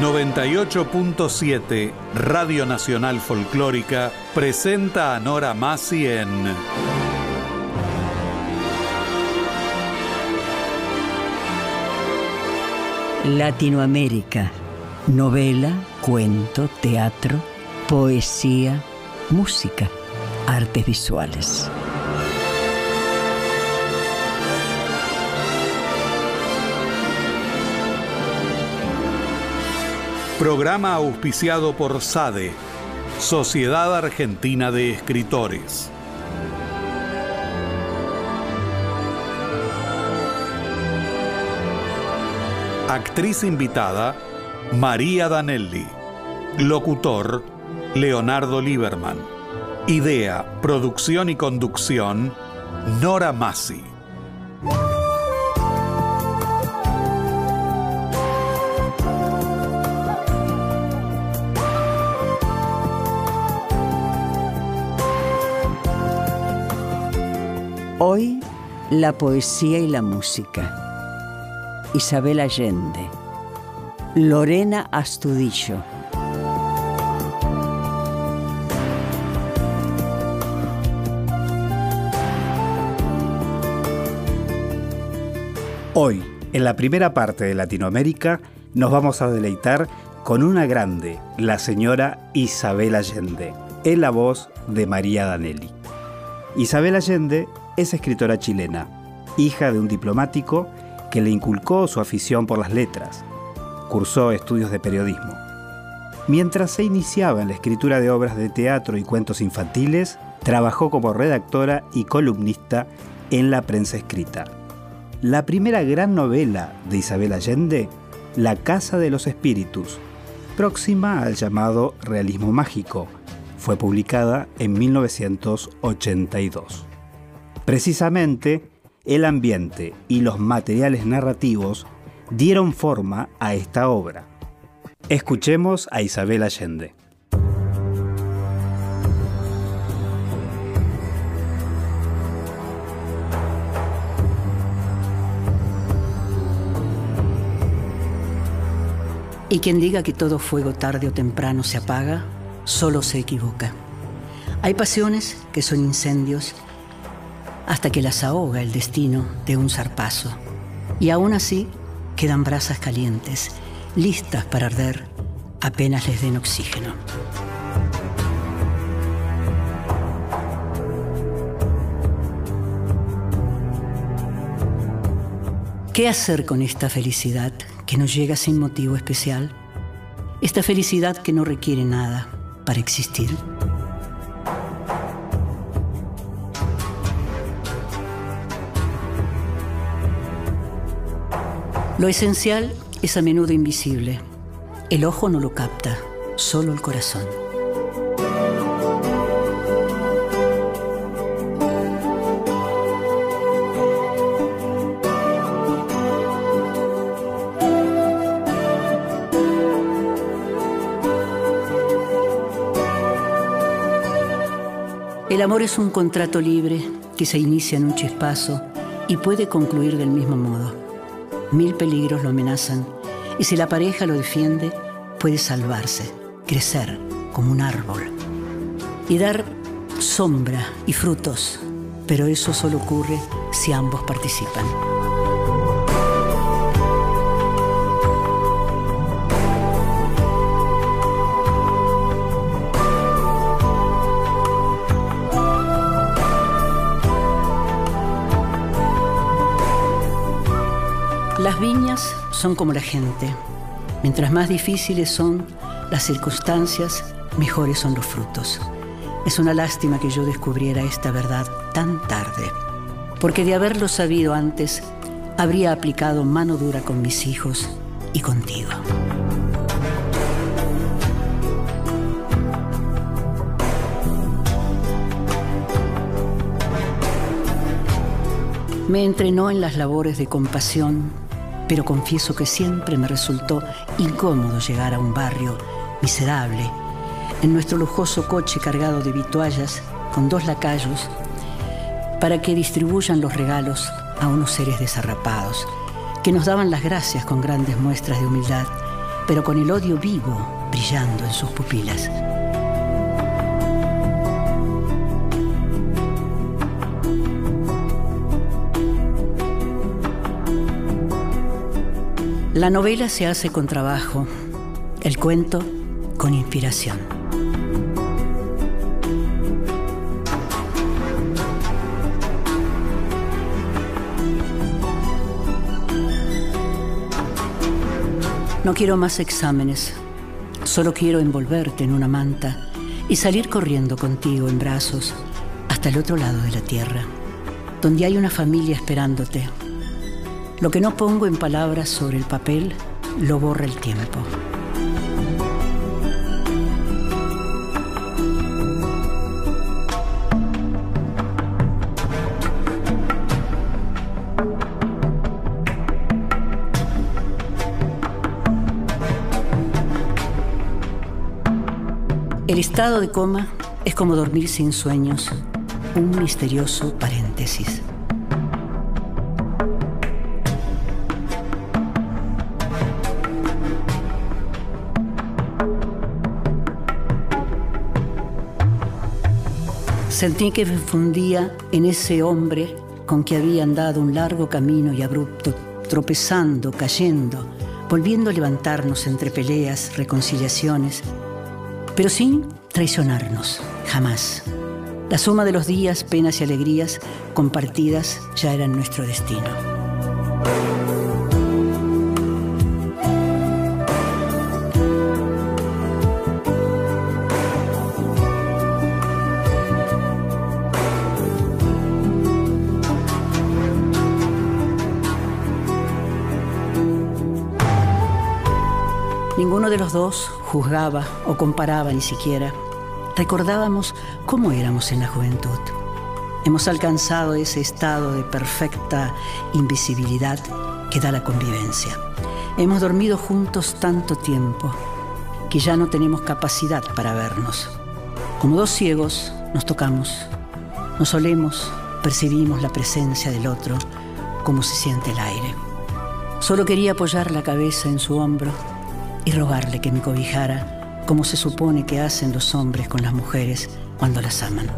98.7 Radio Nacional Folclórica presenta a Nora Masi en Latinoamérica. Novela, cuento, teatro, poesía, música, artes visuales. Programa auspiciado por SADE, Sociedad Argentina de Escritores. Actriz invitada, María Danelli. Locutor, Leonardo Lieberman. Idea, producción y conducción, Nora Massi. La poesía y la música. Isabel Allende, Lorena Astudillo. Hoy, en la primera parte de Latinoamérica, nos vamos a deleitar con una grande, la señora Isabel Allende, en la voz de María Danelli. Isabel Allende es escritora chilena, hija de un diplomático que le inculcó su afición por las letras. Cursó estudios de periodismo. Mientras se iniciaba en la escritura de obras de teatro y cuentos infantiles, trabajó como redactora y columnista en la prensa escrita. La primera gran novela de Isabel Allende, La Casa de los Espíritus, próxima al llamado realismo mágico, fue publicada en 1982. Precisamente, el ambiente y los materiales narrativos dieron forma a esta obra. Escuchemos a Isabel Allende. Y quien diga que todo fuego tarde o temprano se apaga, solo se equivoca. Hay pasiones que son incendios hasta que las ahoga el destino de un zarpazo. Y aún así quedan brasas calientes, listas para arder apenas les den oxígeno. ¿Qué hacer con esta felicidad que nos llega sin motivo especial? Esta felicidad que no requiere nada para existir. Lo esencial es a menudo invisible. El ojo no lo capta, solo el corazón. El amor es un contrato libre que se inicia en un chispazo y puede concluir del mismo modo. Mil peligros lo amenazan y si la pareja lo defiende, puede salvarse, crecer como un árbol y dar sombra y frutos, pero eso solo ocurre si ambos participan. Son como la gente. Mientras más difíciles son las circunstancias, mejores son los frutos. Es una lástima que yo descubriera esta verdad tan tarde, porque de haberlo sabido antes, habría aplicado mano dura con mis hijos y contigo. Me entrenó en las labores de compasión pero confieso que siempre me resultó incómodo llegar a un barrio miserable, en nuestro lujoso coche cargado de vituallas con dos lacayos, para que distribuyan los regalos a unos seres desarrapados, que nos daban las gracias con grandes muestras de humildad pero con el odio vivo brillando en sus pupilas. La novela se hace con trabajo, el cuento con inspiración. No quiero más exámenes, solo quiero envolverte en una manta y salir corriendo contigo en brazos hasta el otro lado de la tierra, donde hay una familia esperándote lo que no pongo en palabras sobre el papel lo borra el tiempo. El estado de coma es como dormir sin sueños, un misterioso paréntesis. Sentí que me fundía en ese hombre con que había andado un largo camino y abrupto, tropezando, cayendo, volviendo a levantarnos entre peleas, reconciliaciones, pero sin traicionarnos, jamás. La suma de los días, penas y alegrías compartidas ya eran nuestro destino. Ninguno de los dos juzgaba o comparaba ni siquiera. Recordábamos cómo éramos en la juventud. Hemos alcanzado ese estado de perfecta invisibilidad que da la convivencia. Hemos dormido juntos tanto tiempo que ya no tenemos capacidad para vernos. Como dos ciegos nos tocamos, nos olemos, percibimos la presencia del otro como se siente el aire. Solo quería apoyar la cabeza en su hombro y rogarle que me cobijara como se supone que hacen los hombres con las mujeres cuando las aman.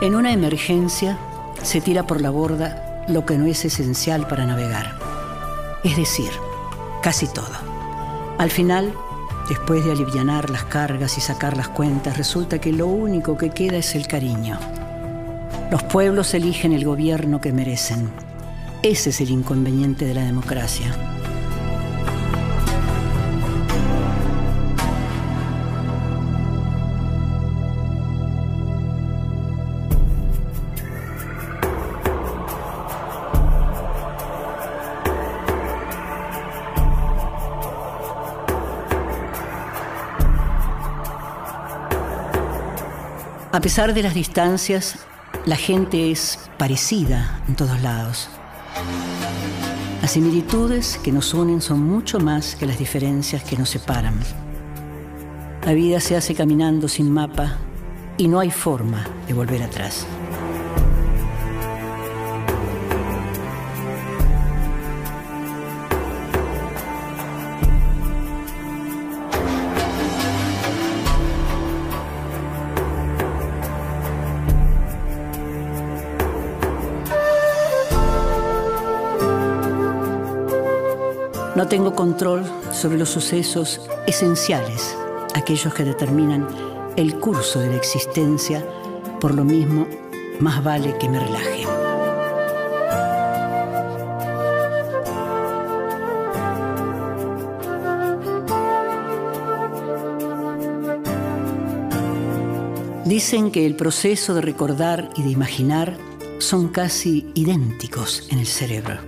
En una emergencia se tira por la borda lo que no es esencial para navegar. Es decir, casi todo. Al final, después de alivianar las cargas y sacar las cuentas, resulta que lo único que queda es el cariño. Los pueblos eligen el gobierno que merecen. Ese es el inconveniente de la democracia. A pesar de las distancias, la gente es parecida en todos lados. Las similitudes que nos unen son mucho más que las diferencias que nos separan. La vida se hace caminando sin mapa y no hay forma de volver atrás. No tengo control sobre los sucesos esenciales, aquellos que determinan el curso de la existencia, por lo mismo, más vale que me relaje. Dicen que el proceso de recordar y de imaginar son casi idénticos en el cerebro.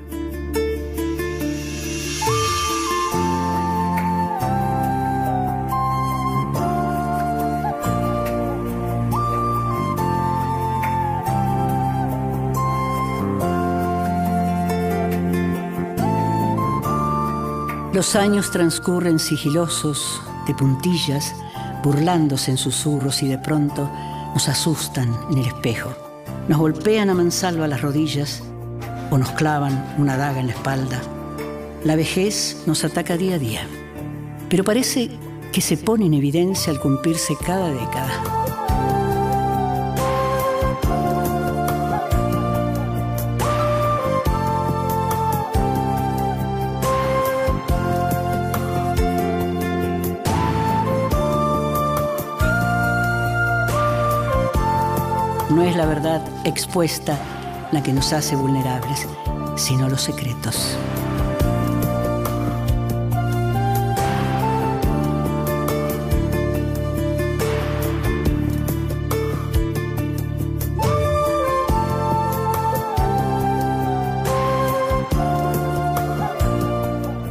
Los años transcurren sigilosos, de puntillas, burlándose en susurros y de pronto nos asustan en el espejo. Nos golpean a mansalva las rodillas o nos clavan una daga en la espalda. La vejez nos ataca día a día, pero parece que se pone en evidencia al cumplirse cada década. La verdad expuesta la que nos hace vulnerables, sino los secretos.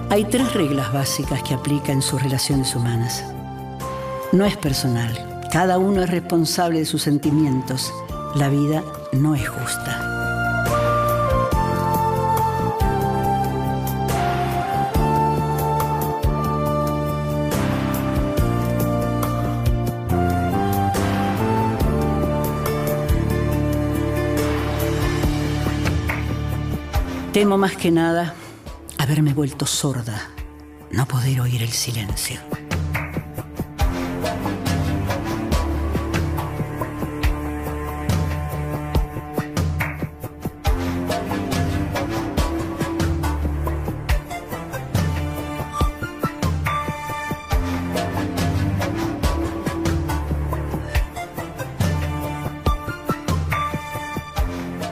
Hay tres reglas básicas que aplica en sus relaciones humanas. No es personal, cada uno es responsable de sus sentimientos la vida no es justa. Temo más que nada haberme vuelto sorda, no poder oír el silencio.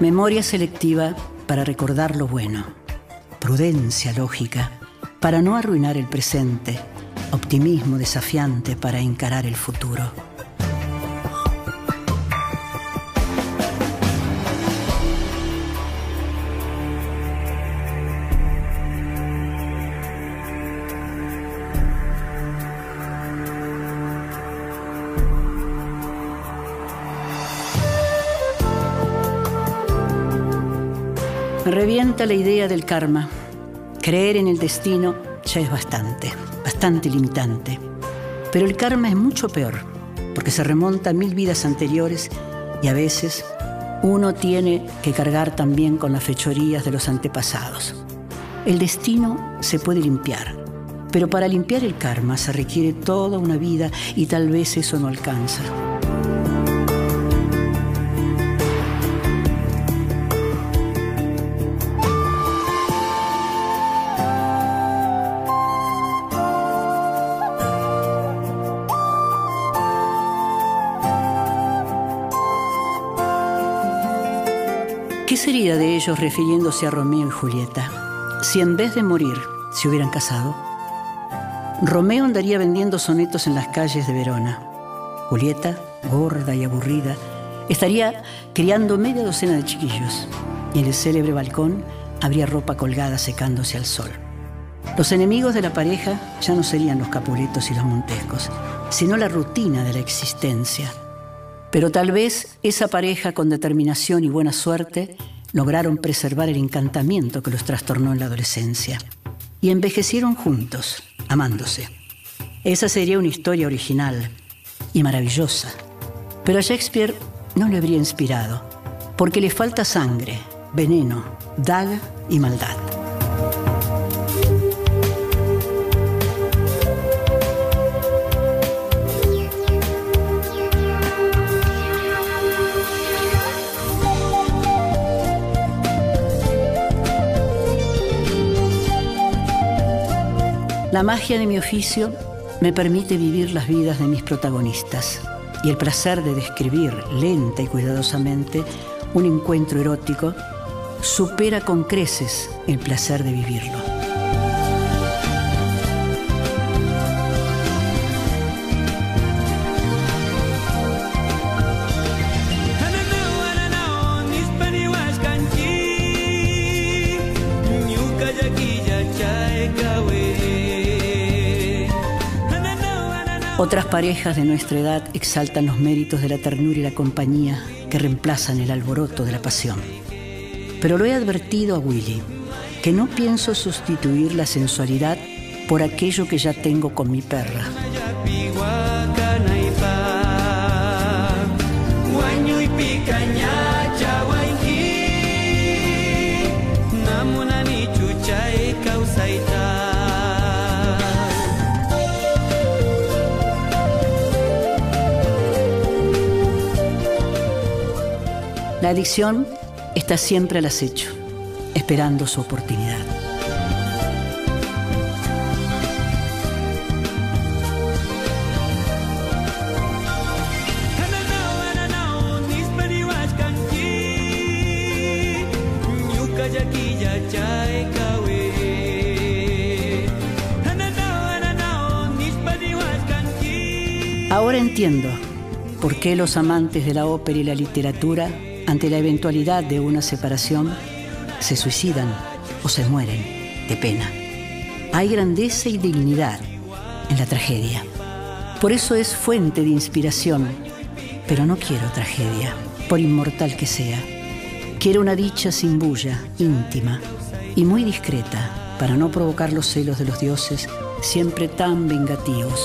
Memoria selectiva para recordar lo bueno. Prudencia lógica para no arruinar el presente. Optimismo desafiante para encarar el futuro. Revienta la idea del karma. Creer en el destino ya es bastante, bastante limitante. Pero el karma es mucho peor, porque se remonta a mil vidas anteriores y a veces uno tiene que cargar también con las fechorías de los antepasados. El destino se puede limpiar, pero para limpiar el karma se requiere toda una vida y tal vez eso no alcanza. ¿Qué sería de ellos refiriéndose a Romeo y Julieta si en vez de morir se hubieran casado? Romeo andaría vendiendo sonetos en las calles de Verona. Julieta, gorda y aburrida, estaría criando media docena de chiquillos y en el célebre balcón habría ropa colgada secándose al sol. Los enemigos de la pareja ya no serían los capuletos y los montescos, sino la rutina de la existencia pero tal vez esa pareja con determinación y buena suerte lograron preservar el encantamiento que los trastornó en la adolescencia. Y envejecieron juntos, amándose. Esa sería una historia original y maravillosa. Pero a Shakespeare no le habría inspirado, porque le falta sangre, veneno, daga y maldad. La magia de mi oficio me permite vivir las vidas de mis protagonistas y el placer de describir lenta y cuidadosamente un encuentro erótico supera con creces el placer de vivirlo. Otras parejas de nuestra edad exaltan los méritos de la ternura y la compañía que reemplazan el alboroto de la pasión. Pero lo he advertido a Willy, que no pienso sustituir la sensualidad por aquello que ya tengo con mi perra. La adicción está siempre al acecho, esperando su oportunidad. Ahora entiendo por qué los amantes de la ópera y la literatura ante la eventualidad de una separación, se suicidan o se mueren de pena. Hay grandeza y dignidad en la tragedia. Por eso es fuente de inspiración, pero no quiero tragedia, por inmortal que sea. Quiero una dicha sin bulla, íntima y muy discreta, para no provocar los celos de los dioses, siempre tan vengativos.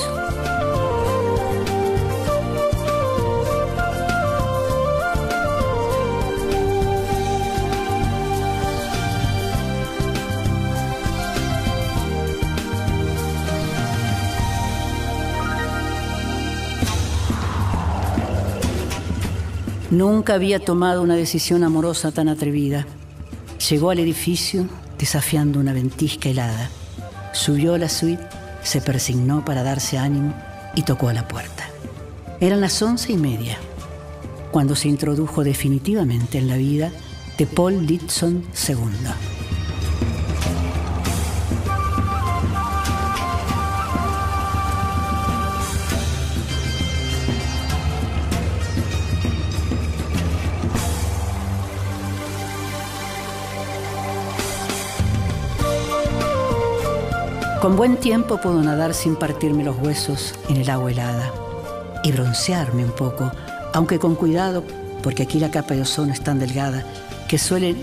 Nunca había tomado una decisión amorosa tan atrevida. Llegó al edificio desafiando una ventisca helada. Subió a la suite, se persignó para darse ánimo y tocó a la puerta. Eran las once y media, cuando se introdujo definitivamente en la vida de Paul Ditson II. Con buen tiempo puedo nadar sin partirme los huesos en el agua helada y broncearme un poco, aunque con cuidado, porque aquí la capa de ozono es tan delgada que suelen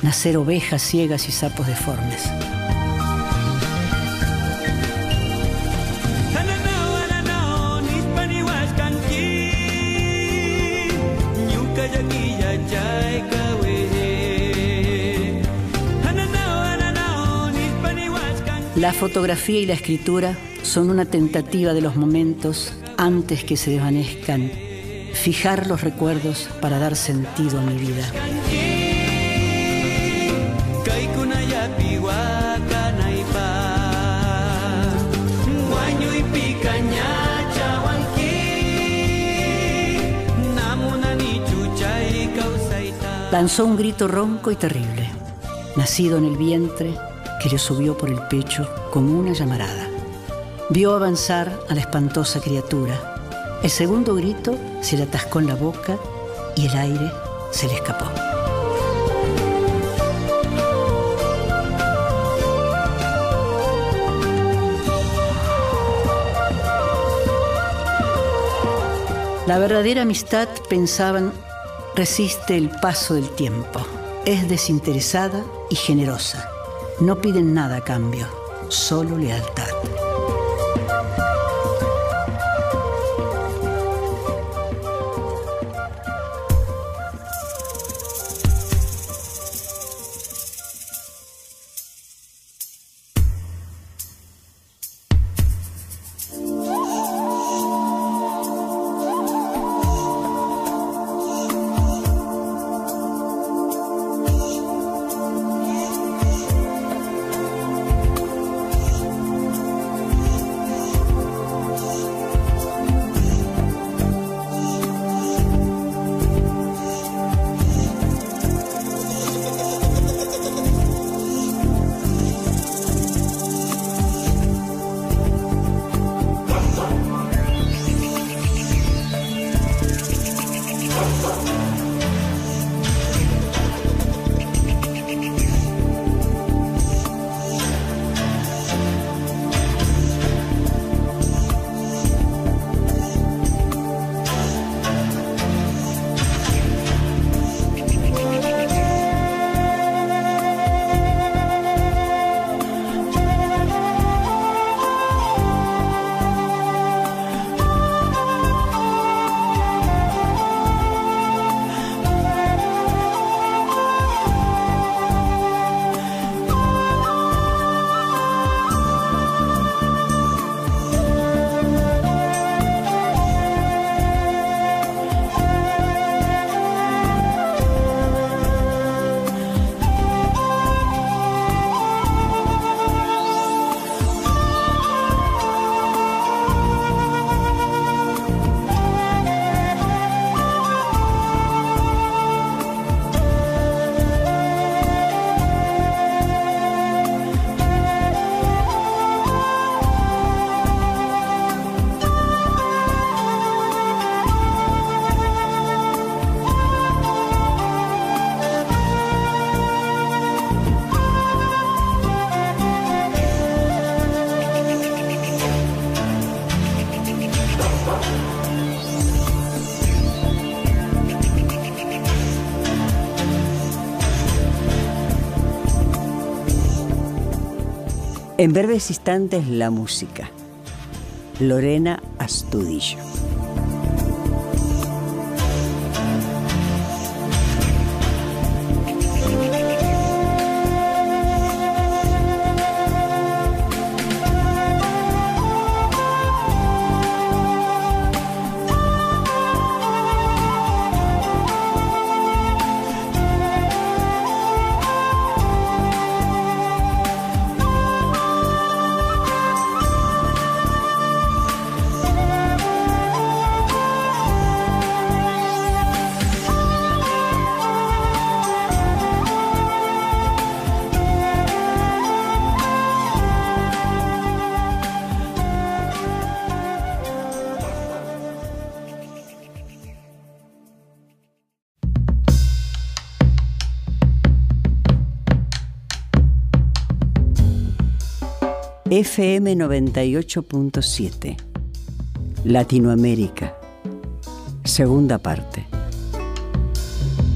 nacer ovejas ciegas y sapos deformes. La fotografía y la escritura son una tentativa de los momentos antes que se desvanezcan, fijar los recuerdos para dar sentido a mi vida. Lanzó un grito ronco y terrible, nacido en el vientre que le subió por el pecho como una llamarada. Vio avanzar a la espantosa criatura. El segundo grito se le atascó en la boca y el aire se le escapó. La verdadera amistad, pensaban, resiste el paso del tiempo. Es desinteresada y generosa no piden nada a cambio, solo lealtad. En breves instantes, la música. Lorena Astudillo. FM 98.7 Latinoamérica. Segunda parte.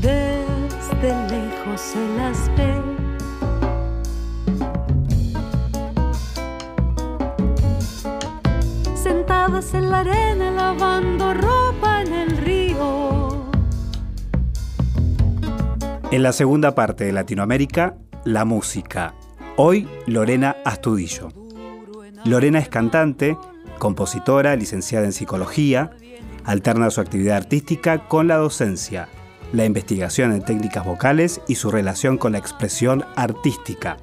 Desde lejos se las ve. Sentadas en la arena lavando ropa en el río. En la segunda parte de Latinoamérica, la música. Hoy Lorena Astudillo. Lorena es cantante, compositora, licenciada en psicología, alterna su actividad artística con la docencia, la investigación en técnicas vocales y su relación con la expresión artística.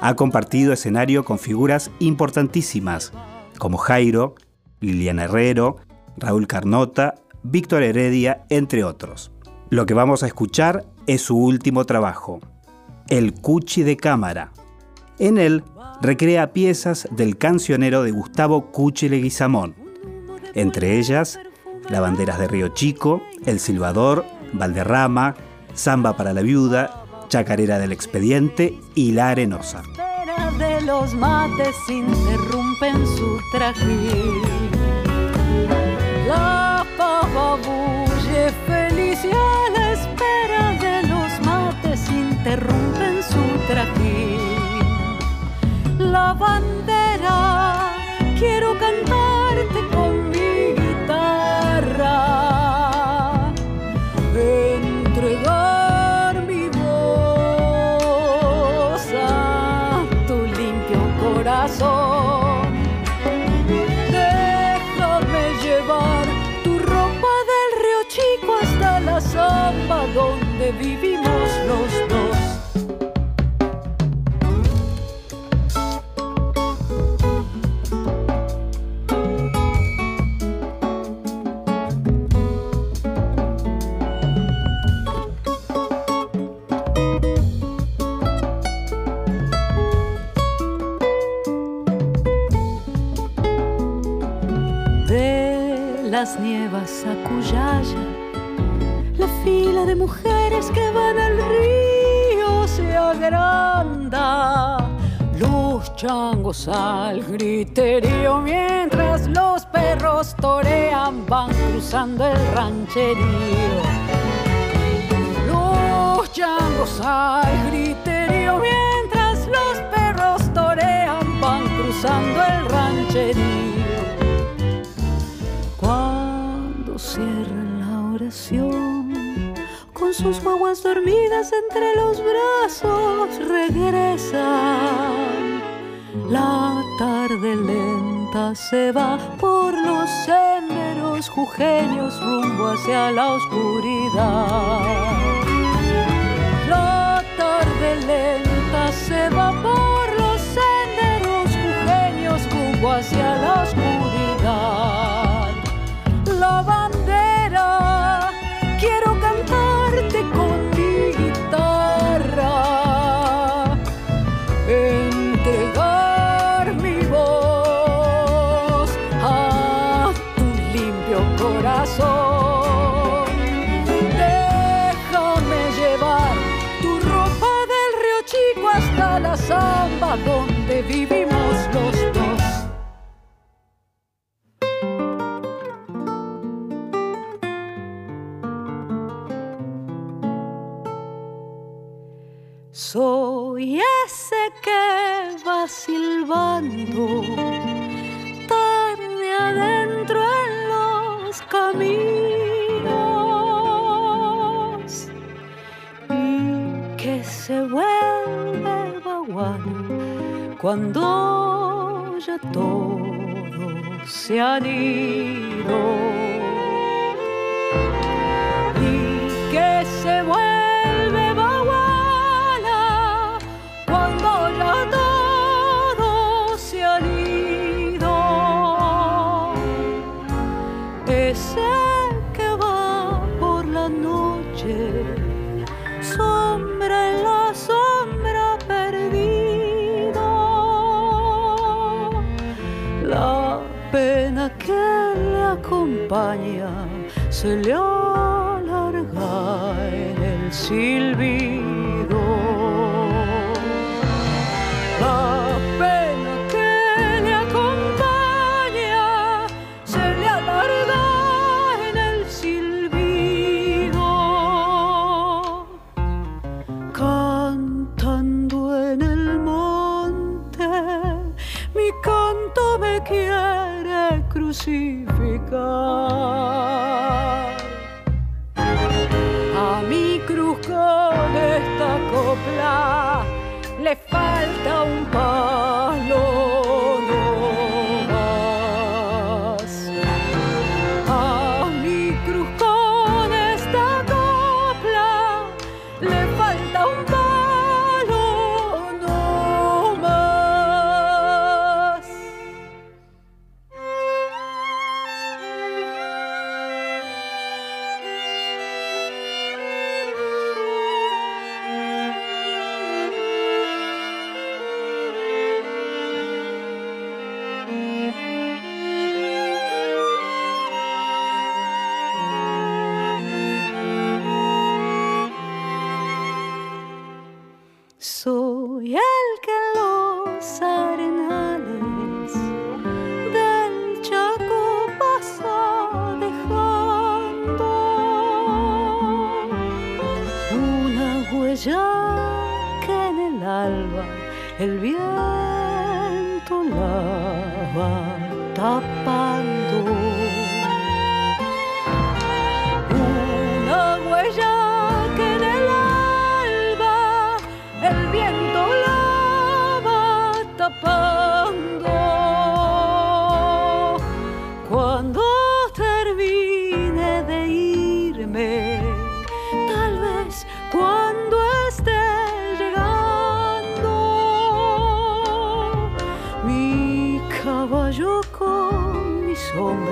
Ha compartido escenario con figuras importantísimas como Jairo, Liliana Herrero, Raúl Carnota, Víctor Heredia, entre otros. Lo que vamos a escuchar es su último trabajo, El Cuchi de Cámara. En él recrea piezas del cancionero de Gustavo Cuchi Leguizamón, entre ellas Lavanderas de Río Chico, El Silbador, Valderrama, Samba para la Viuda, Chacarera del Expediente y La Arenosa. de los mates su. La pava bulle feliz y a la espera de los mates interrumpen su trajín. La bandera, quiero cantarte con mi guitarra, entregar mi voz a tu limpio corazón. Déjame llevar tu ropa del río Chico hasta la zamba donde vivimos los rancherío. Los al griterío mientras los perros torean, van cruzando el rancherío cuando cierran la oración, con sus guaguas dormidas entre los brazos regresan. La tarde lenta se va por jujeños rumbo hacia la oscuridad. La tarde lenta se va por los senderos jujeños rumbo hacia la oscuridad la cuando ya todos se han ido. Hatırlıyor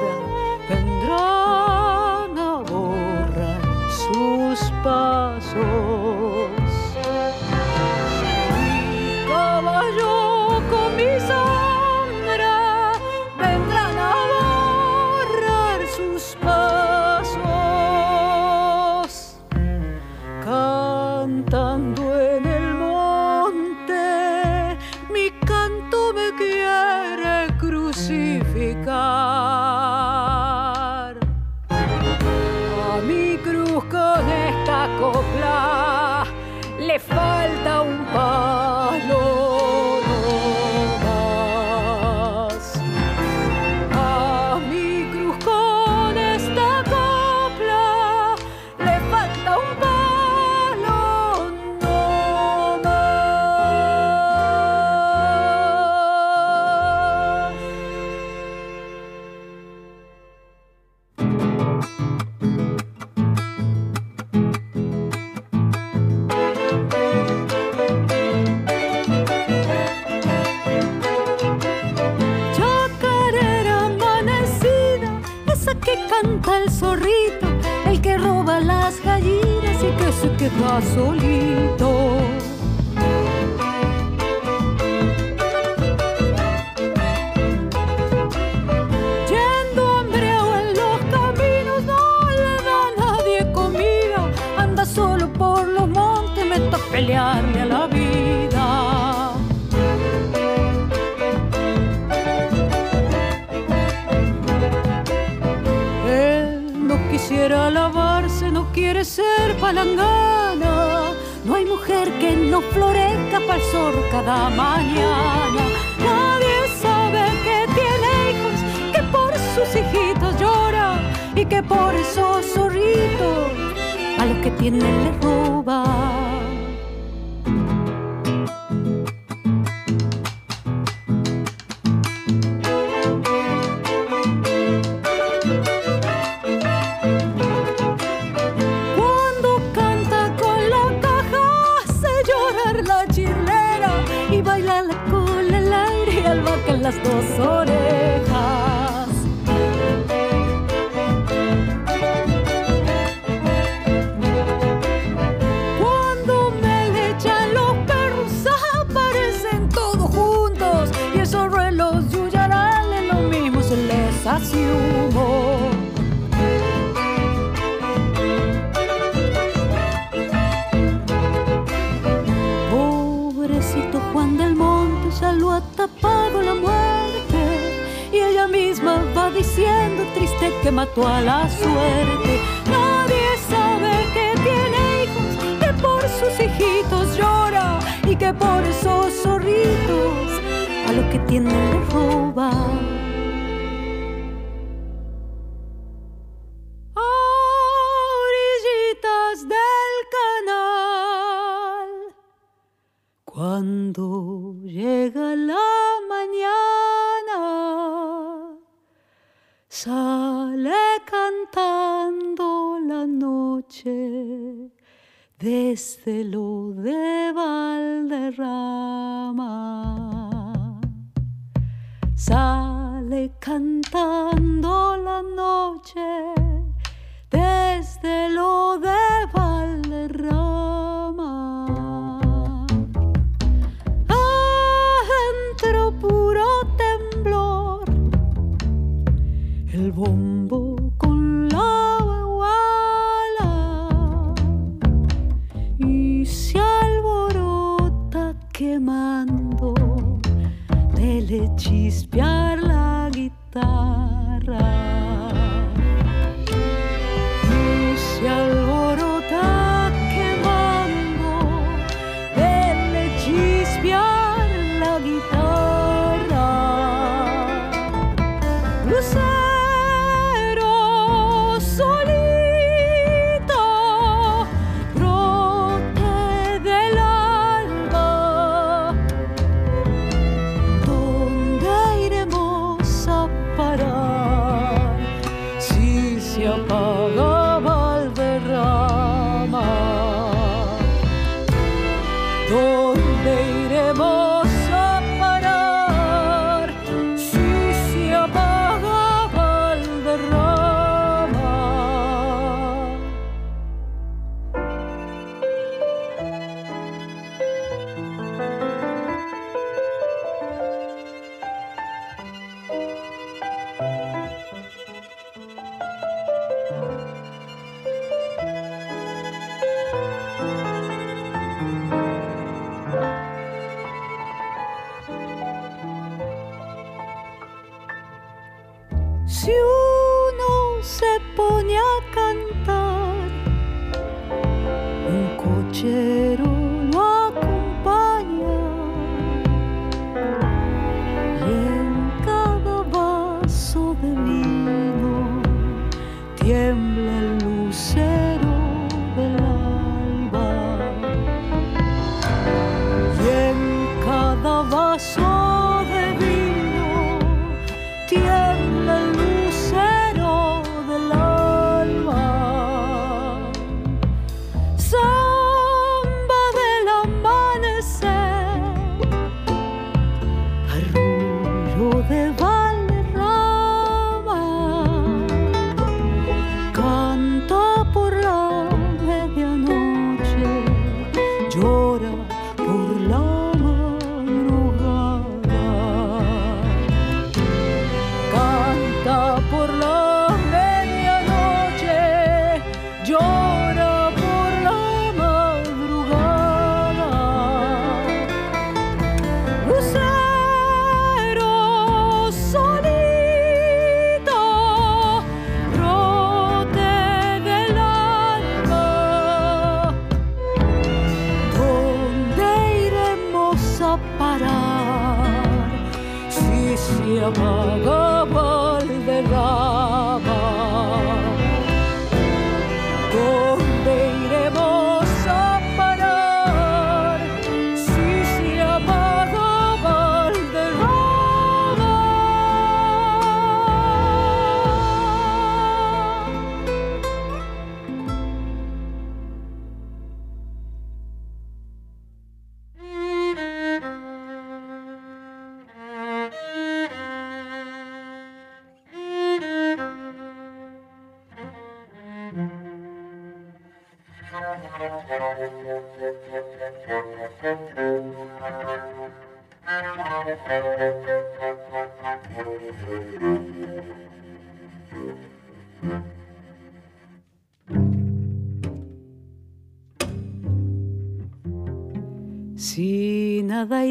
Canada. solito. Yendo hambriado en los caminos, no le da a nadie comida. Anda solo por los montes, me está pelearle a la vida. no quisiera lavarse, no quiere ser palangán. No hay mujer que no florezca pa'l sol cada mañana. Nadie sabe que tiene hijos, que por sus hijitos llora y que por esos zorritos a los que tienen le roba. sale cantando la noche desde lo de Valderrama. Sale cantando la noche desde lo de ci spiar la chitarra. Apaga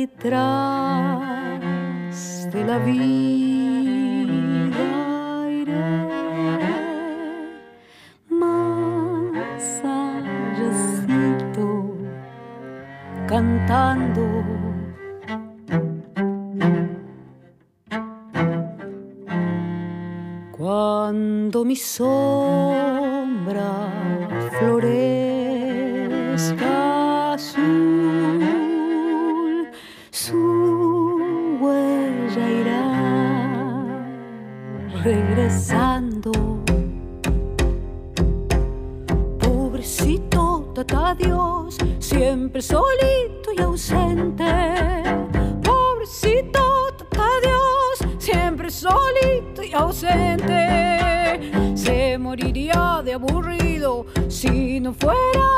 tras de la vida iré más allácito cantando. Cuando mi sombra ausente. Se moriría de aburrido si no fuera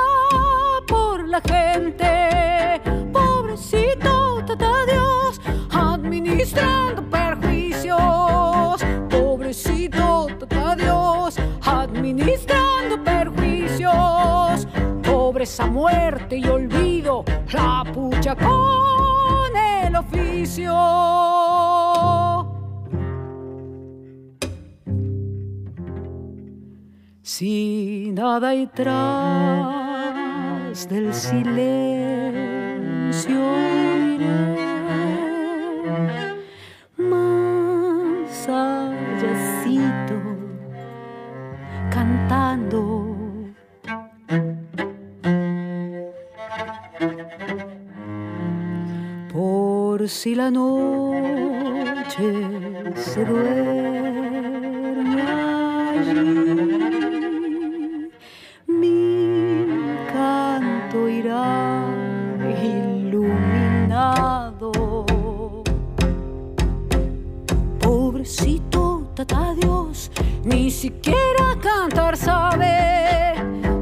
por la gente. Pobrecito tata Dios, administrando perjuicios. Pobrecito tata Dios, administrando perjuicios. Pobreza, muerte y olvido, la pucha con el oficio. Si nada hay tras del silencio iré más allácito cantando. Por si la noche se duerme Pobrecito tata Dios, ni siquiera cantar sabe.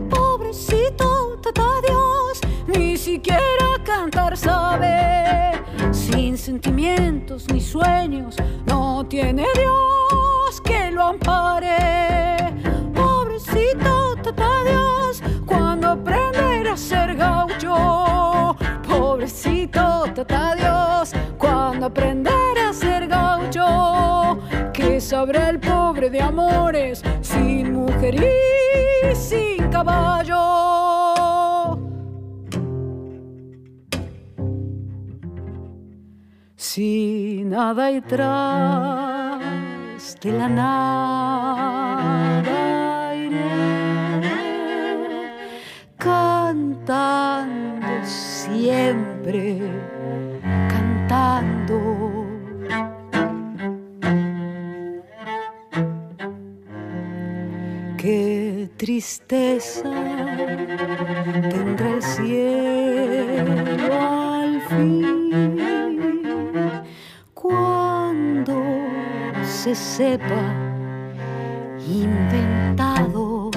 Pobrecito tata Dios, ni siquiera cantar sabe. Sin sentimientos ni sueños, no tiene Dios que lo ampare. Pobrecito tata Dios, cuando aprenderá a ser gaucho. Pobrecito tata Dios, el pobre de amores, sin mujer y sin caballo. Si nada hay tras de la nada iré cantando siempre, cantando. Qué tristeza tendrá el cielo al fin cuando se sepa inventado.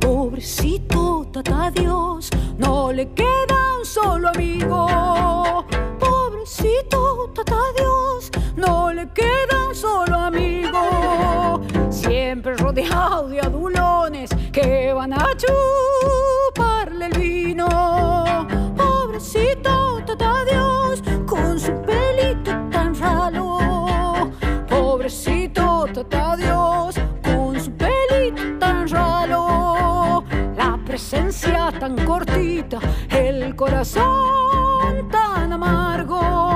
Pobrecito tata Dios, no le queda un solo amigo. Pobrecito tata Dios, no le queda un solo amigo. Siempre rodeado de adulones que van a chuparle el vino. Pobrecito tata Dios, con su pelito tan ralo. Pobrecito tata Dios, con su pelito tan ralo. La presencia tan cortita, el corazón tan amargo.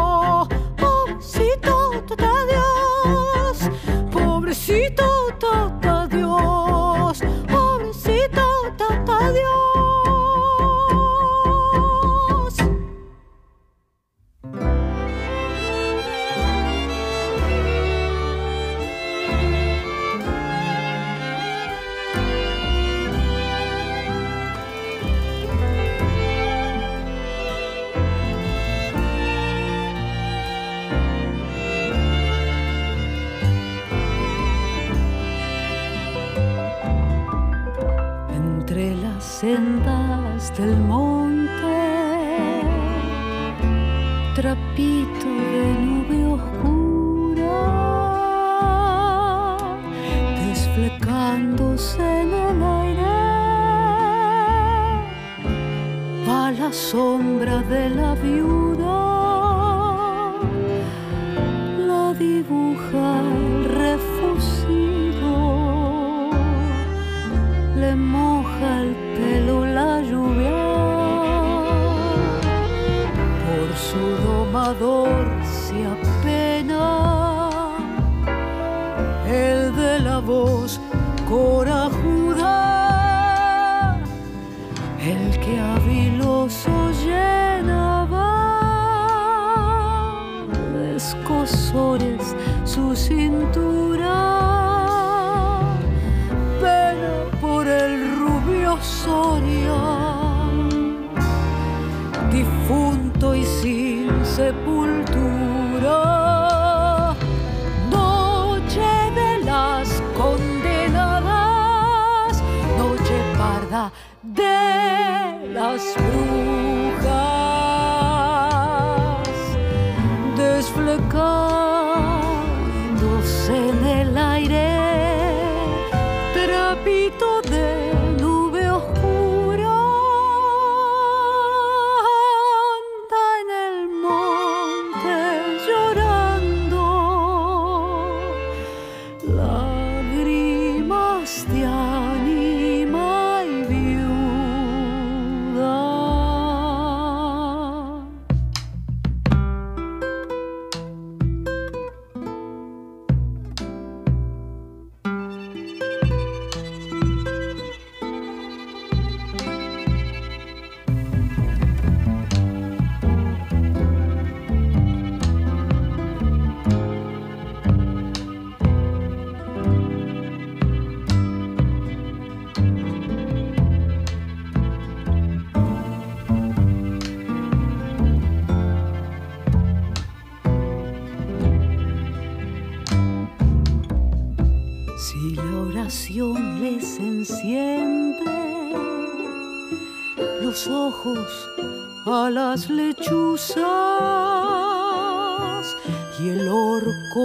A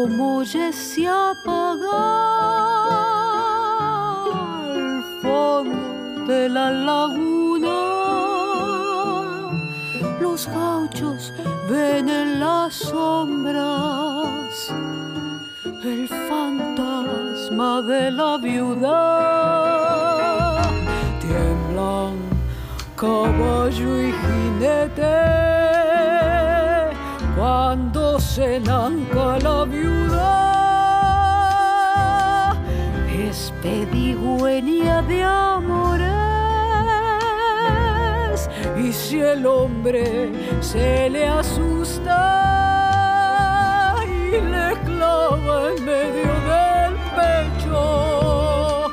molle se apaga al fondo de la laguna. Los gauchos ven en las sombras el fantasma de la viuda. Tiemblan caballo y jinete lanca la viuda es pedigüeña de amores y si el hombre se le asusta y le clava en medio del pecho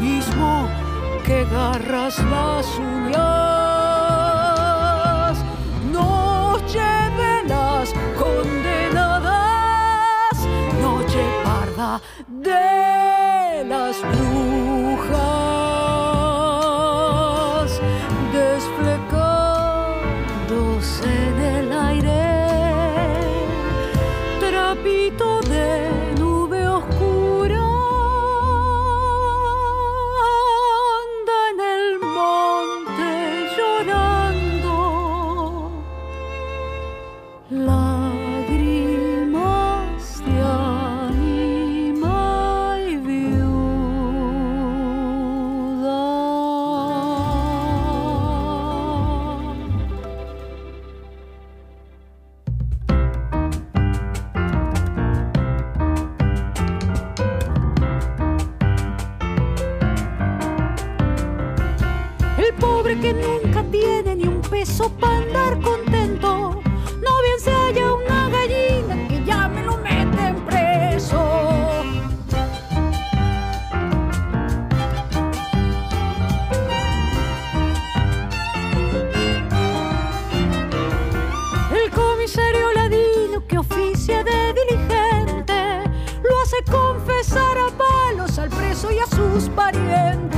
mismo que garras las uñas. Sus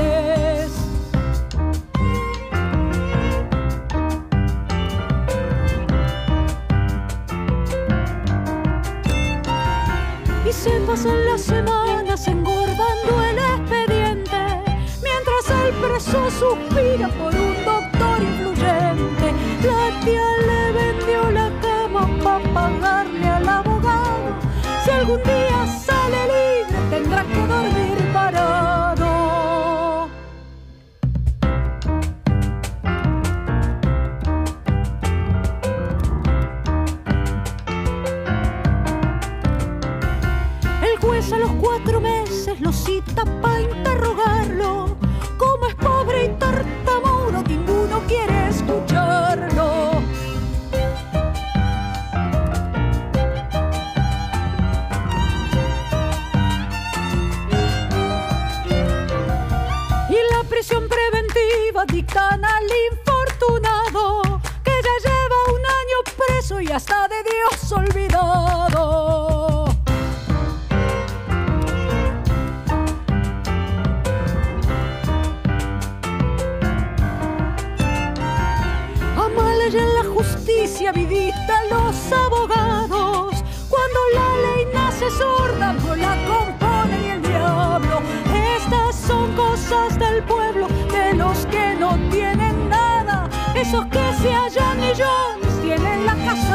Esos que se hallan millones tienen la casa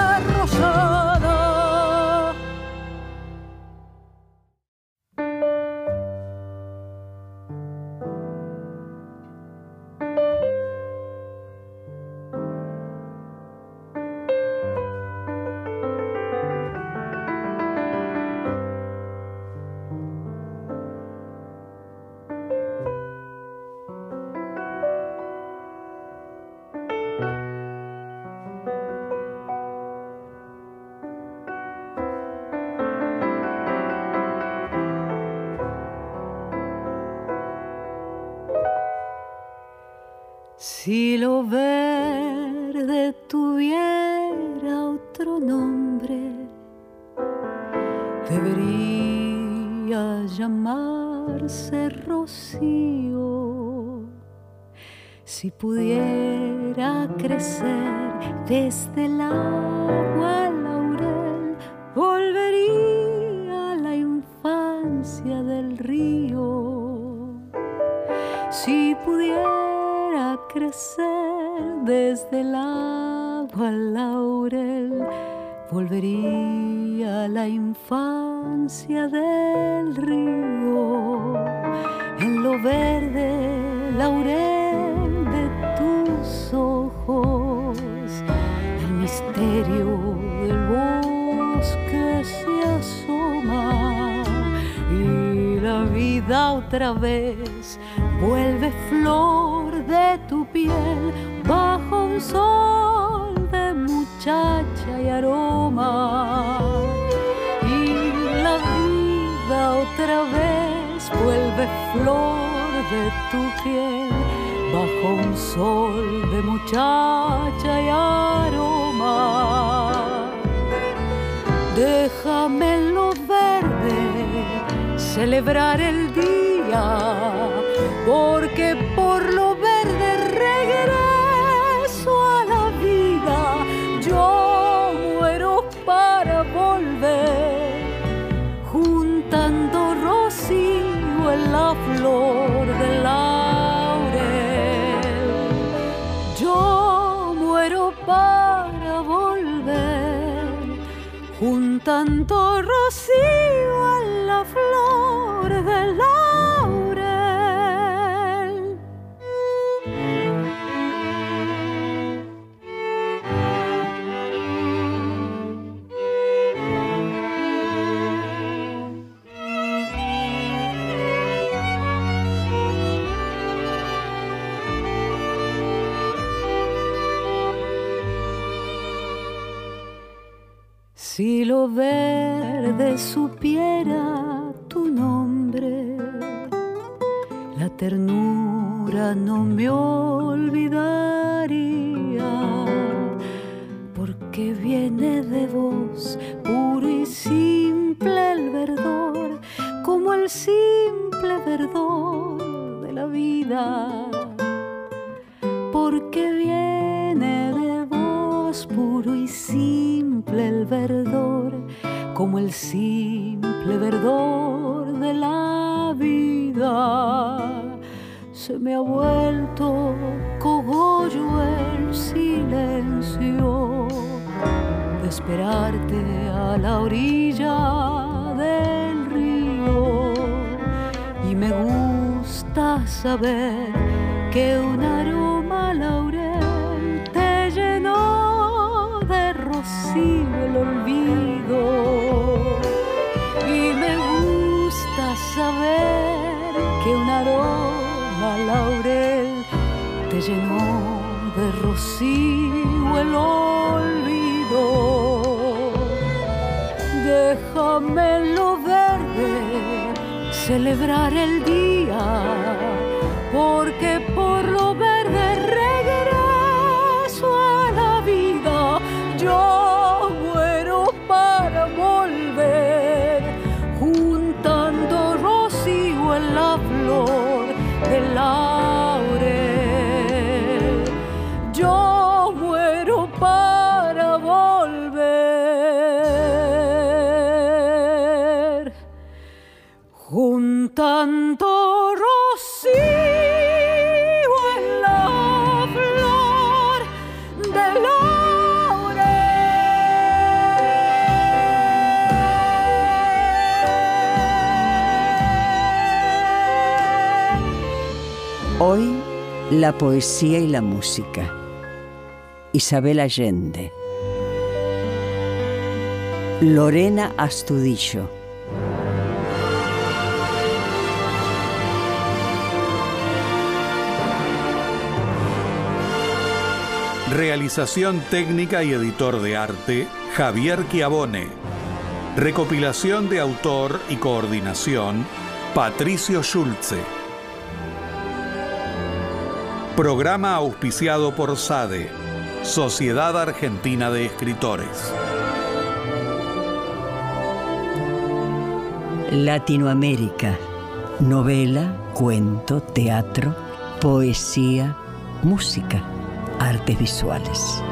pudiera crecer desde el agua laurel, volvería a la infancia del río. Si pudiera crecer desde el agua laurel, volvería a la infancia del río. En lo verde laurel misterio del bosque se asoma y la vida otra vez vuelve flor de tu piel bajo un sol de muchacha y aroma. Y la vida otra vez vuelve flor de tu piel bajo un sol de muchacha y aroma. Déjame en lo verde celebrar el día, porque juntando rocío Verde supiera tu nombre, la ternura no me olvidaría, porque viene de vos puro y simple el verdor, como el simple verdor de la vida, porque viene puro y simple el verdor, como el simple verdor de la vida. Se me ha vuelto cogollo el silencio de esperarte a la orilla del río. Y me gusta saber que un aroma aroma laurel te llenó de rocío el olvido. Déjame lo verde celebrar el día, porque por lo Hoy la poesía y la música. Isabel Allende. Lorena Astudillo. Realización técnica y editor de arte, Javier Chiavone. Recopilación de autor y coordinación, Patricio Schulze. Programa auspiciado por SADE, Sociedad Argentina de Escritores. Latinoamérica. Novela, cuento, teatro, poesía, música, artes visuales.